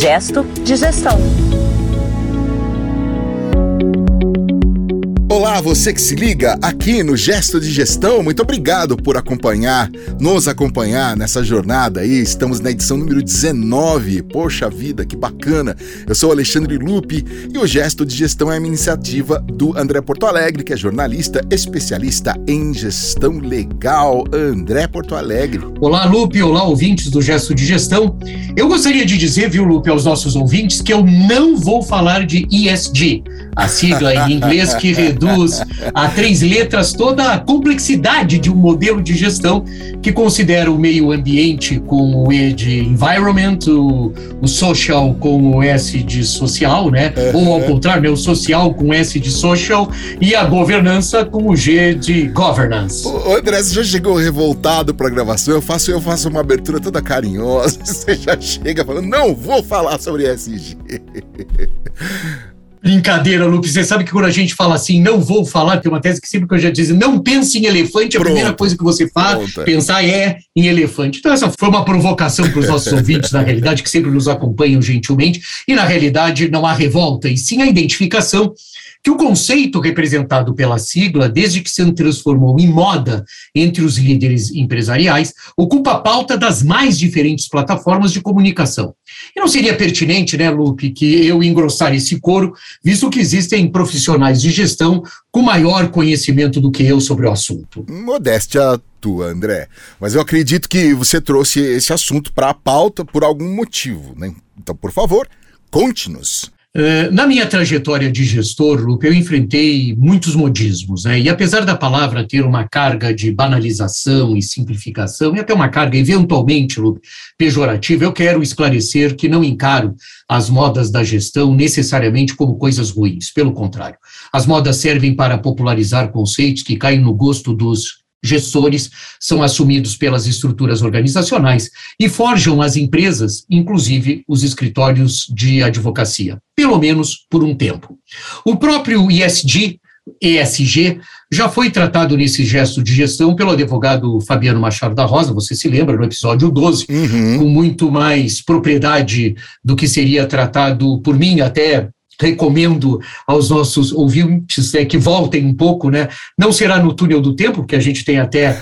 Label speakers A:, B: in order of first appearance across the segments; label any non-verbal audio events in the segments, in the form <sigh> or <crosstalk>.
A: Gesto de Gestão.
B: Olá, você que se liga aqui no Gesto de Gestão, muito obrigado por acompanhar, nos acompanhar nessa jornada aí. Estamos na edição número 19. Poxa vida, que bacana! Eu sou Alexandre Lupe e o Gesto de Gestão é uma iniciativa do André Porto Alegre, que é jornalista especialista em gestão legal. André Porto Alegre.
C: Olá, Lupe, olá, ouvintes do Gesto de Gestão. Eu gostaria de dizer, viu, Lupe, aos nossos ouvintes, que eu não vou falar de ESG, a sigla em inglês que reduz a três letras toda a complexidade de um modelo de gestão que considera o meio ambiente com o E de environment, o, o social com o S de social, né? Ou ao contrário, né? o social com S de social e a governança com o G de governance.
B: O André, você já chegou revoltado para a gravação? Eu faço, eu faço uma abertura toda carinhosa. <laughs> Você já chega falando, não vou falar sobre SG.
C: Brincadeira, Lupe. Você sabe que quando a gente fala assim, não vou falar, tem uma tese que sempre que eu já disse, não pense em elefante, a Pronto. primeira coisa que você faz, Pronto. pensar é em elefante. Então, essa foi uma provocação para os nossos <laughs> ouvintes, na realidade, que sempre nos acompanham gentilmente. E, na realidade, não há revolta, e sim a identificação que o conceito representado pela sigla, desde que se transformou em moda entre os líderes empresariais, ocupa a pauta das mais diferentes plataformas de comunicação. E não seria pertinente, né, Lupe, que eu engrossar esse coro, visto que existem profissionais de gestão com maior conhecimento do que eu sobre o assunto.
B: Modéstia tua, André. Mas eu acredito que você trouxe esse assunto para a pauta por algum motivo, né? Então, por favor, conte-nos.
C: Eh, na minha trajetória de gestor, Lupe, eu enfrentei muitos modismos, né? E apesar da palavra ter uma carga de banalização e simplificação, e até uma carga eventualmente, Lupe, pejorativa, eu quero esclarecer que não encaro as modas da gestão necessariamente como coisas ruins. Pelo contrário, as modas servem para popularizar conceitos que caem no gosto dos gestores são assumidos pelas estruturas organizacionais e forjam as empresas, inclusive os escritórios de advocacia, pelo menos por um tempo. O próprio ISG, ESG, já foi tratado nesse gesto de gestão pelo advogado Fabiano Machado da Rosa, você se lembra, no episódio 12, uhum. com muito mais propriedade do que seria tratado por mim até recomendo aos nossos ouvintes né, que voltem um pouco, né? Não será no túnel do tempo, porque a gente tem até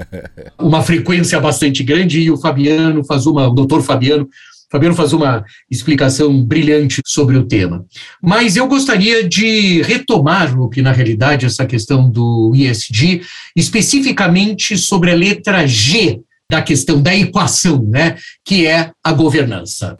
C: <laughs> uma frequência bastante grande, e o Fabiano faz uma, o doutor Fabiano, Fabiano faz uma explicação brilhante sobre o tema. Mas eu gostaria de retomar, Lupe, na realidade, essa questão do ISD, especificamente sobre a letra G da questão da equação, né? Que é a governança.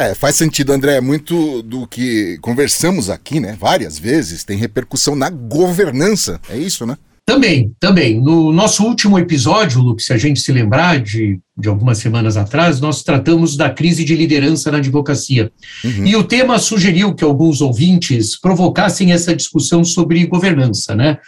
B: É, faz sentido, André. Muito do que conversamos aqui, né, várias vezes, tem repercussão na governança. É isso, né?
C: Também, também. No nosso último episódio, Luke, se a gente se lembrar de, de algumas semanas atrás, nós tratamos da crise de liderança na advocacia. Uhum. E o tema sugeriu que alguns ouvintes provocassem essa discussão sobre governança, né?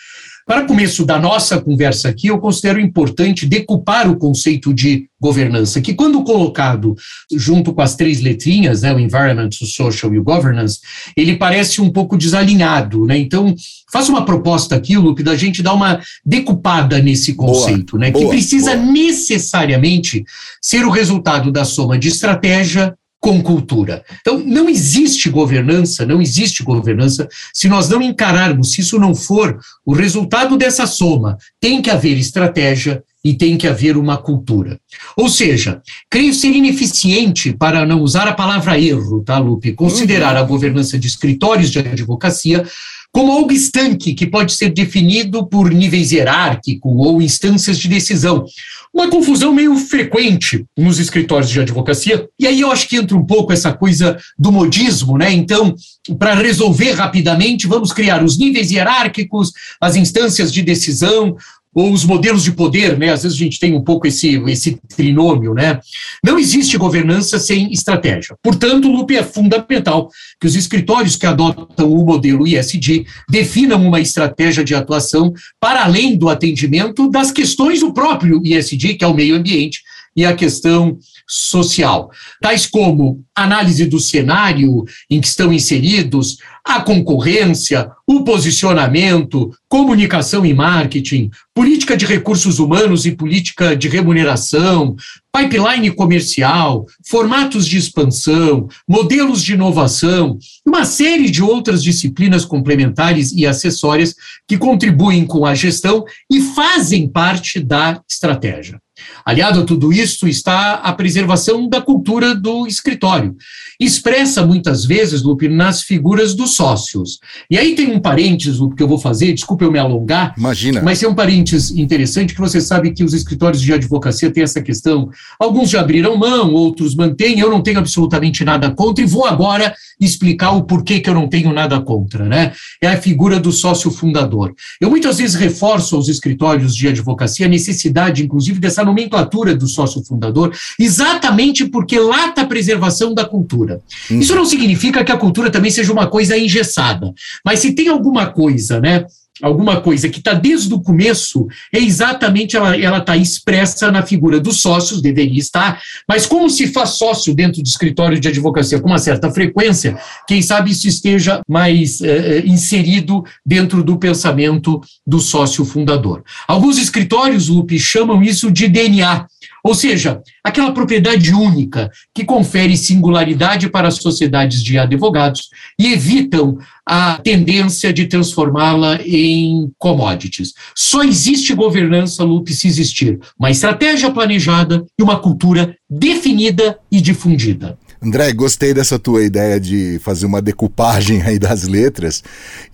C: Para começo da nossa conversa aqui, eu considero importante decupar o conceito de governança, que quando colocado junto com as três letrinhas, né, o environment, o social e o governance, ele parece um pouco desalinhado, né? Então, faço uma proposta aqui, Lupe, da gente dar uma decupada nesse conceito, boa, né, boa, que precisa boa. necessariamente ser o resultado da soma de estratégia, com cultura. Então, não existe governança, não existe governança se nós não encararmos, se isso não for o resultado dessa soma. Tem que haver estratégia e tem que haver uma cultura. Ou seja, creio ser ineficiente, para não usar a palavra erro, tá, Lupe? Considerar uhum. a governança de escritórios de advocacia como algo estanque que pode ser definido por níveis hierárquicos ou instâncias de decisão. Uma confusão meio frequente nos escritórios de advocacia. E aí eu acho que entra um pouco essa coisa do modismo, né? Então, para resolver rapidamente, vamos criar os níveis hierárquicos, as instâncias de decisão, os modelos de poder, né? Às vezes a gente tem um pouco esse, esse trinômio, né? Não existe governança sem estratégia. Portanto, Lupe, é fundamental que os escritórios que adotam o modelo ISD definam uma estratégia de atuação para além do atendimento das questões do próprio ISD, que é o meio ambiente, e a questão social, tais como análise do cenário em que estão inseridos, a concorrência, o posicionamento, comunicação e marketing, política de recursos humanos e política de remuneração, pipeline comercial, formatos de expansão, modelos de inovação, uma série de outras disciplinas complementares e acessórias que contribuem com a gestão e fazem parte da estratégia. Aliado a tudo isso está a preservação da cultura do escritório, expressa muitas vezes, Lupe, nas figuras dos sócios. E aí tem um parênteses, que eu vou fazer, desculpe eu me alongar.
B: Imagina.
C: Mas tem um parênteses interessante que você sabe que os escritórios de advocacia têm essa questão. Alguns já abriram mão, outros mantêm. Eu não tenho absolutamente nada contra e vou agora explicar o porquê que eu não tenho nada contra, né? É a figura do sócio fundador. Eu muitas vezes reforço aos escritórios de advocacia a necessidade, inclusive, dessa nomenclatura do sócio fundador, exatamente porque está a preservação da cultura. Hum. Isso não significa que a cultura também seja uma coisa engessada, mas se tem alguma coisa, né? Alguma coisa que está desde o começo, é exatamente ela está expressa na figura dos sócios, deveria estar, mas como se faz sócio dentro de escritório de advocacia com uma certa frequência, quem sabe isso esteja mais eh, inserido dentro do pensamento do sócio fundador. Alguns escritórios, Lupe, chamam isso de DNA, ou seja, aquela propriedade única que confere singularidade para as sociedades de advogados e evitam a tendência de transformá-la em commodities. Só existe governança, Lupe, se existir uma estratégia planejada e uma cultura definida e difundida.
B: André, gostei dessa tua ideia de fazer uma decupagem aí das letras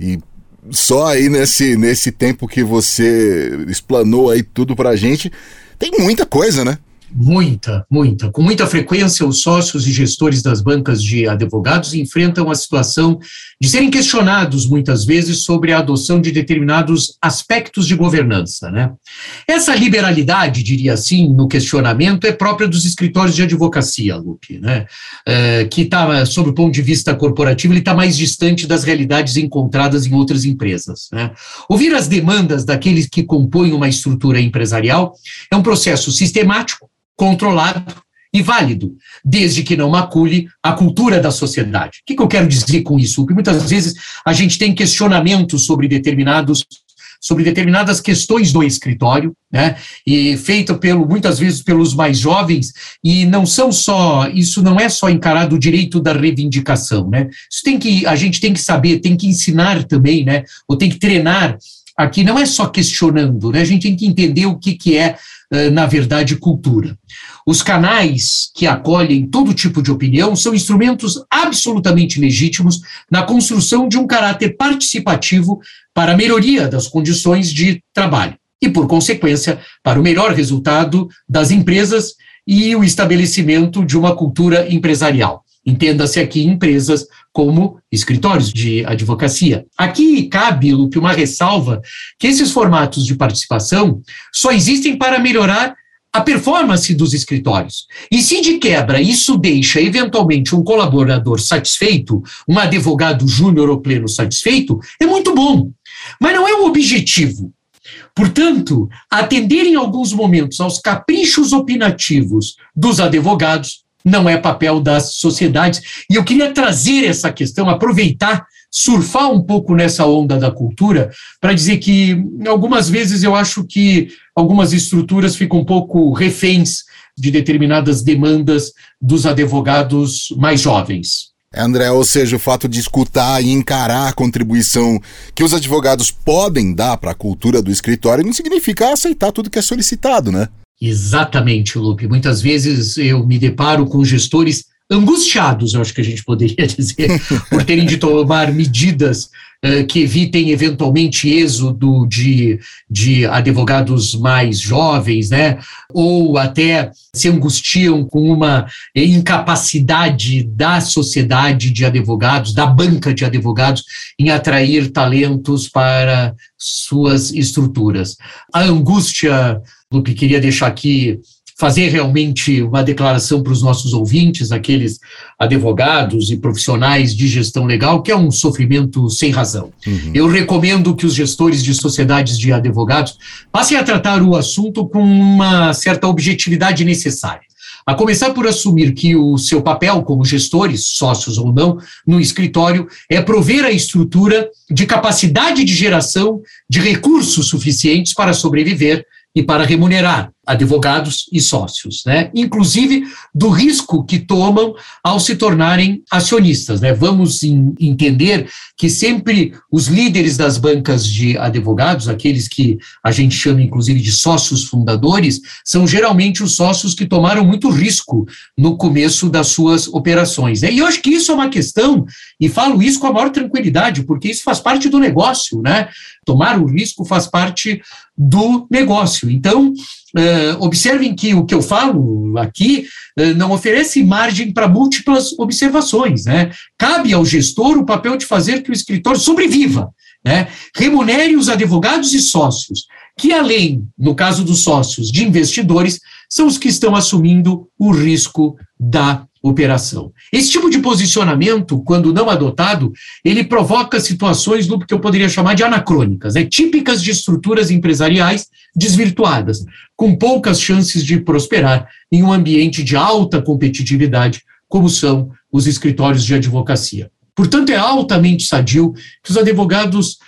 B: e só aí nesse, nesse tempo que você explanou aí tudo pra gente, tem muita coisa, né?
C: Muita, muita. Com muita frequência, os sócios e gestores das bancas de advogados enfrentam a situação de serem questionados, muitas vezes, sobre a adoção de determinados aspectos de governança. Né? Essa liberalidade, diria assim, no questionamento, é própria dos escritórios de advocacia, Lupe, né? É, que está, sob o ponto de vista corporativo, ele está mais distante das realidades encontradas em outras empresas. Né? Ouvir as demandas daqueles que compõem uma estrutura empresarial é um processo sistemático controlado e válido, desde que não macule a cultura da sociedade. O que, que eu quero dizer com isso? Porque muitas vezes a gente tem questionamentos sobre determinados sobre determinadas questões do escritório, né? E feito pelo muitas vezes pelos mais jovens e não são só isso não é só encarado o direito da reivindicação, né? Isso tem que a gente tem que saber, tem que ensinar também, né? Ou tem que treinar aqui não é só questionando, né? A gente tem que entender o que que é na verdade, cultura. Os canais que acolhem todo tipo de opinião são instrumentos absolutamente legítimos na construção de um caráter participativo para a melhoria das condições de trabalho e, por consequência, para o melhor resultado das empresas e o estabelecimento de uma cultura empresarial. Entenda-se aqui empresas como escritórios de advocacia. Aqui cabe, Lupe, uma ressalva que esses formatos de participação só existem para melhorar a performance dos escritórios. E se de quebra isso deixa eventualmente um colaborador satisfeito, um advogado júnior ou pleno satisfeito, é muito bom. Mas não é o objetivo. Portanto, atender em alguns momentos aos caprichos opinativos dos advogados não é papel das sociedades. E eu queria trazer essa questão, aproveitar, surfar um pouco nessa onda da cultura, para dizer que algumas vezes eu acho que algumas estruturas ficam um pouco reféns de determinadas demandas dos advogados mais jovens.
B: É, André, ou seja, o fato de escutar e encarar a contribuição que os advogados podem dar para a cultura do escritório não significa aceitar tudo que é solicitado, né?
C: Exatamente, Lupe. Muitas vezes eu me deparo com gestores angustiados, eu acho que a gente poderia <laughs> dizer, por terem de tomar medidas uh, que evitem eventualmente êxodo de, de advogados mais jovens, né? Ou até se angustiam com uma incapacidade da sociedade de advogados, da banca de advogados, em atrair talentos para suas estruturas. A angústia Lupe, queria deixar aqui, fazer realmente uma declaração para os nossos ouvintes, aqueles advogados e profissionais de gestão legal, que é um sofrimento sem razão. Uhum. Eu recomendo que os gestores de sociedades de advogados passem a tratar o assunto com uma certa objetividade necessária. A começar por assumir que o seu papel como gestores, sócios ou não, no escritório é prover a estrutura de capacidade de geração de recursos suficientes para sobreviver e para remunerar advogados e sócios, né? Inclusive do risco que tomam ao se tornarem acionistas, né? Vamos entender que sempre os líderes das bancas de advogados, aqueles que a gente chama inclusive de sócios fundadores, são geralmente os sócios que tomaram muito risco no começo das suas operações. Né? E eu acho que isso é uma questão, e falo isso com a maior tranquilidade, porque isso faz parte do negócio, né? Tomar o risco faz parte do negócio. Então, Uh, observem que o que eu falo aqui uh, não oferece margem para múltiplas observações. Né? Cabe ao gestor o papel de fazer que o escritório sobreviva, né? remunere os advogados e sócios, que além, no caso dos sócios, de investidores, são os que estão assumindo o risco da operação. Esse tipo de posicionamento, quando não adotado, ele provoca situações do que eu poderia chamar de anacrônicas, né? típicas de estruturas empresariais desvirtuadas, com poucas chances de prosperar em um ambiente de alta competitividade, como são os escritórios de advocacia. Portanto, é altamente sadio que os advogados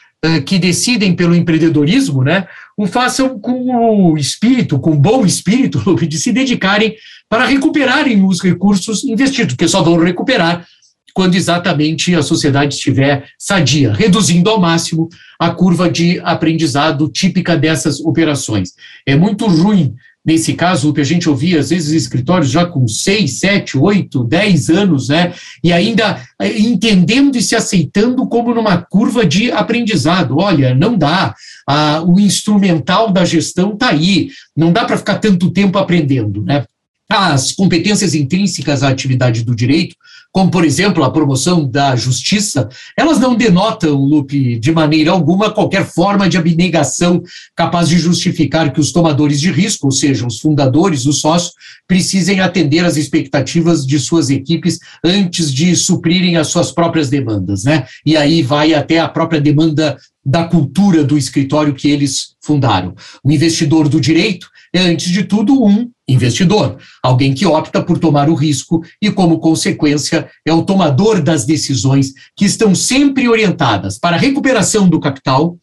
C: que decidem pelo empreendedorismo, né, o façam com o espírito, com bom espírito, <laughs> de se dedicarem para recuperarem os recursos investidos, porque só vão recuperar quando exatamente a sociedade estiver sadia, reduzindo ao máximo a curva de aprendizado típica dessas operações. É muito ruim, nesse caso, o que a gente ouvia, às vezes, escritórios já com seis, sete, oito, dez anos, né, e ainda eh, entendendo e se aceitando como numa curva de aprendizado. Olha, não dá, ah, o instrumental da gestão está aí, não dá para ficar tanto tempo aprendendo, né? As competências intrínsecas à atividade do direito, como, por exemplo, a promoção da justiça, elas não denotam, Lupe, de maneira alguma, qualquer forma de abnegação capaz de justificar que os tomadores de risco, ou seja, os fundadores, os sócios, precisem atender às expectativas de suas equipes antes de suprirem as suas próprias demandas, né? E aí vai até a própria demanda da cultura do escritório que eles fundaram. O investidor do direito é, antes de tudo, um investidor, alguém que opta por tomar o risco e, como consequência, é o tomador das decisões que estão sempre orientadas para a recuperação do capital,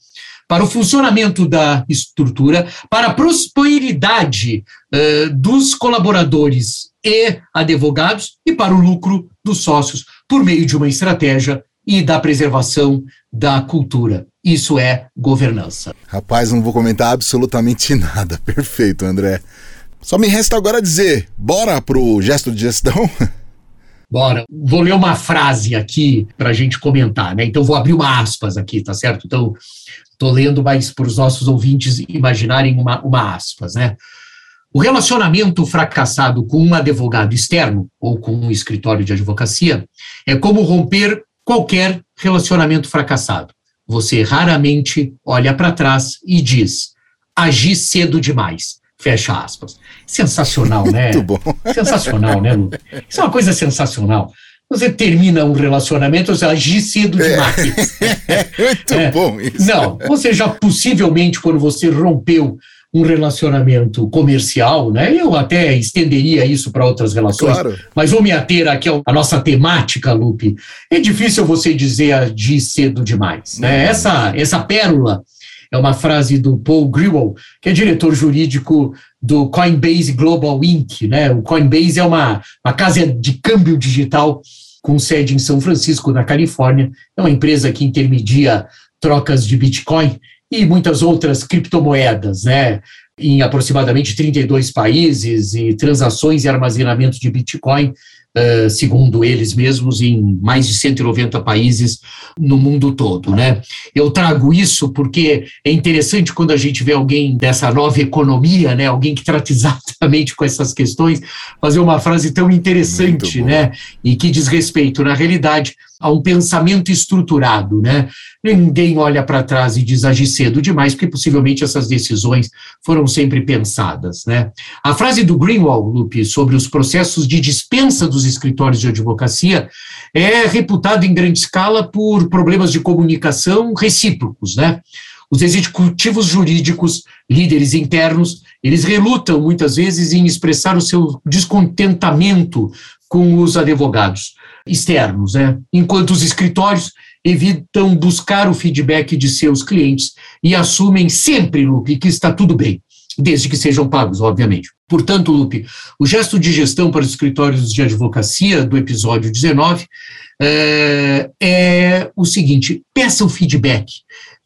C: para o funcionamento da estrutura, para a prosperidade uh, dos colaboradores e advogados e para o lucro dos sócios, por meio de uma estratégia e da preservação da cultura. Isso é governança.
B: Rapaz, não vou comentar absolutamente <laughs> nada. Perfeito, André. Só me resta agora dizer, bora pro gesto de gestão? <laughs>
C: Bora. Vou ler uma frase aqui para a gente comentar, né? Então vou abrir uma aspas aqui, tá certo? Então estou lendo, mas para os nossos ouvintes imaginarem uma, uma aspas, né? O relacionamento fracassado com um advogado externo ou com um escritório de advocacia é como romper qualquer relacionamento fracassado. Você raramente olha para trás e diz: agi cedo demais. Fecha aspas. Sensacional, <laughs> né?
B: Muito bom. <laughs>
C: Sensacional, né, Lu? Isso é uma coisa sensacional. Você termina um relacionamento, você agir cedo é. demais.
B: É, <laughs> muito é. bom isso.
C: Não, você já possivelmente, quando você rompeu um relacionamento comercial, né? Eu até estenderia isso para outras relações, claro. mas vou me ater aqui à nossa temática, Lupe. É difícil você dizer agir cedo demais, né? Uhum. Essa, essa pérola é uma frase do Paul Grewal, que é diretor jurídico do Coinbase Global Inc. Né? O Coinbase é uma, uma casa de câmbio digital com sede em São Francisco, na Califórnia. É uma empresa que intermedia trocas de Bitcoin e muitas outras criptomoedas, né? Em aproximadamente 32 países e transações e armazenamento de Bitcoin uh, segundo eles mesmos, em mais de 190 países no mundo todo. Né? Eu trago isso porque é interessante quando a gente vê alguém dessa nova economia, né, alguém que trata <laughs> exatamente com essas questões, fazer uma frase tão interessante né, e que diz respeito, na realidade, a um pensamento estruturado, né? Ninguém olha para trás e diz agir cedo demais, porque possivelmente essas decisões foram sempre pensadas, né? A frase do Greenwald, Lupe, sobre os processos de dispensa dos escritórios de advocacia é reputada em grande escala por problemas de comunicação recíprocos, né? os executivos jurídicos, líderes internos, eles relutam muitas vezes em expressar o seu descontentamento com os advogados externos, né? enquanto os escritórios evitam buscar o feedback de seus clientes e assumem sempre, Lupe, que está tudo bem, desde que sejam pagos, obviamente. Portanto, Lupe, o gesto de gestão para os escritórios de advocacia do episódio 19 é, é o seguinte: peça o feedback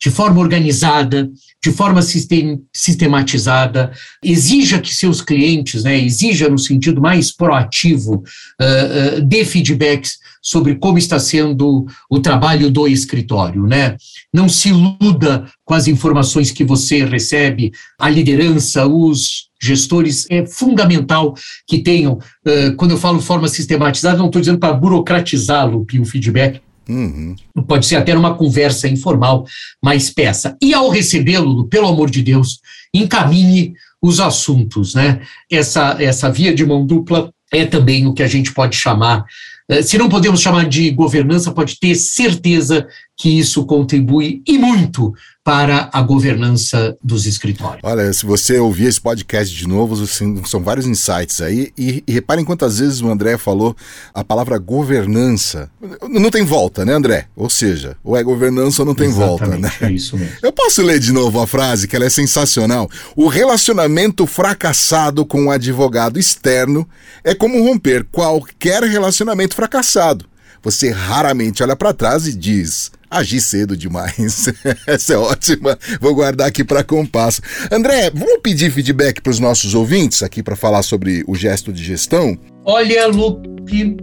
C: de forma organizada, de forma sistem, sistematizada, exija que seus clientes, né, exija no sentido mais proativo, uh, uh, dê feedbacks sobre como está sendo o trabalho do escritório, né? Não se iluda com as informações que você recebe, a liderança, os gestores, é fundamental que tenham, uh, quando eu falo forma sistematizada, não estou dizendo para burocratizá-lo, o feedback, Uhum. Pode ser até numa conversa informal, mas peça. E ao recebê-lo, pelo amor de Deus, encaminhe os assuntos, né? Essa, essa via de mão dupla é também o que a gente pode chamar eh, se não podemos chamar de governança, pode ter certeza que isso contribui e muito para a governança dos escritórios.
B: Olha, se você ouvir esse podcast de novo, assim, são vários insights aí. E, e reparem quantas vezes o André falou a palavra governança. Não tem volta, né, André? Ou seja, ou é governança ou não tem Exatamente, volta, né?
C: É isso mesmo.
B: Eu posso ler de novo a frase, que ela é sensacional. O relacionamento fracassado com um advogado externo é como romper qualquer relacionamento fracassado. Você raramente olha para trás e diz: agi cedo demais. <laughs> Essa é ótima. Vou guardar aqui para compasso. André, vamos pedir feedback para os nossos ouvintes aqui para falar sobre o gesto de gestão?
C: Olha, Lupe,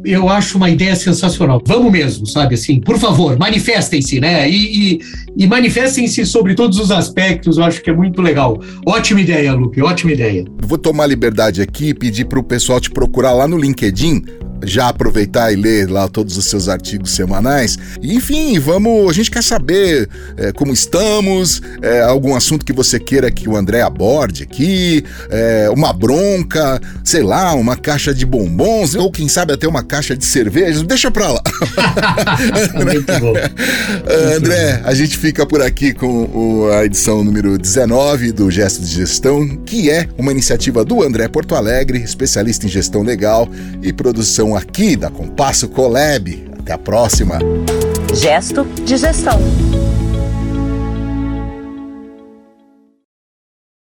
C: eu acho uma ideia sensacional. Vamos mesmo, sabe assim? Por favor, manifestem-se, né? E, e, e manifestem-se sobre todos os aspectos, eu acho que é muito legal. Ótima ideia, Lupe, ótima ideia.
B: Vou tomar liberdade aqui e pedir para o pessoal te procurar lá no LinkedIn já aproveitar e ler lá todos os seus artigos semanais. Enfim, vamos. A gente quer saber é, como estamos, é, algum assunto que você queira que o André aborde aqui, é, uma bronca, sei lá, uma caixa de bombons, ou quem sabe até uma caixa de cerveja. Deixa pra lá. <laughs> André, a gente fica por aqui com a edição número 19 do Gesto de Gestão, que é uma iniciativa do André Porto Alegre, especialista em gestão legal e produção aqui da Compasso Colab. Até a próxima.
A: Gesto de gestão.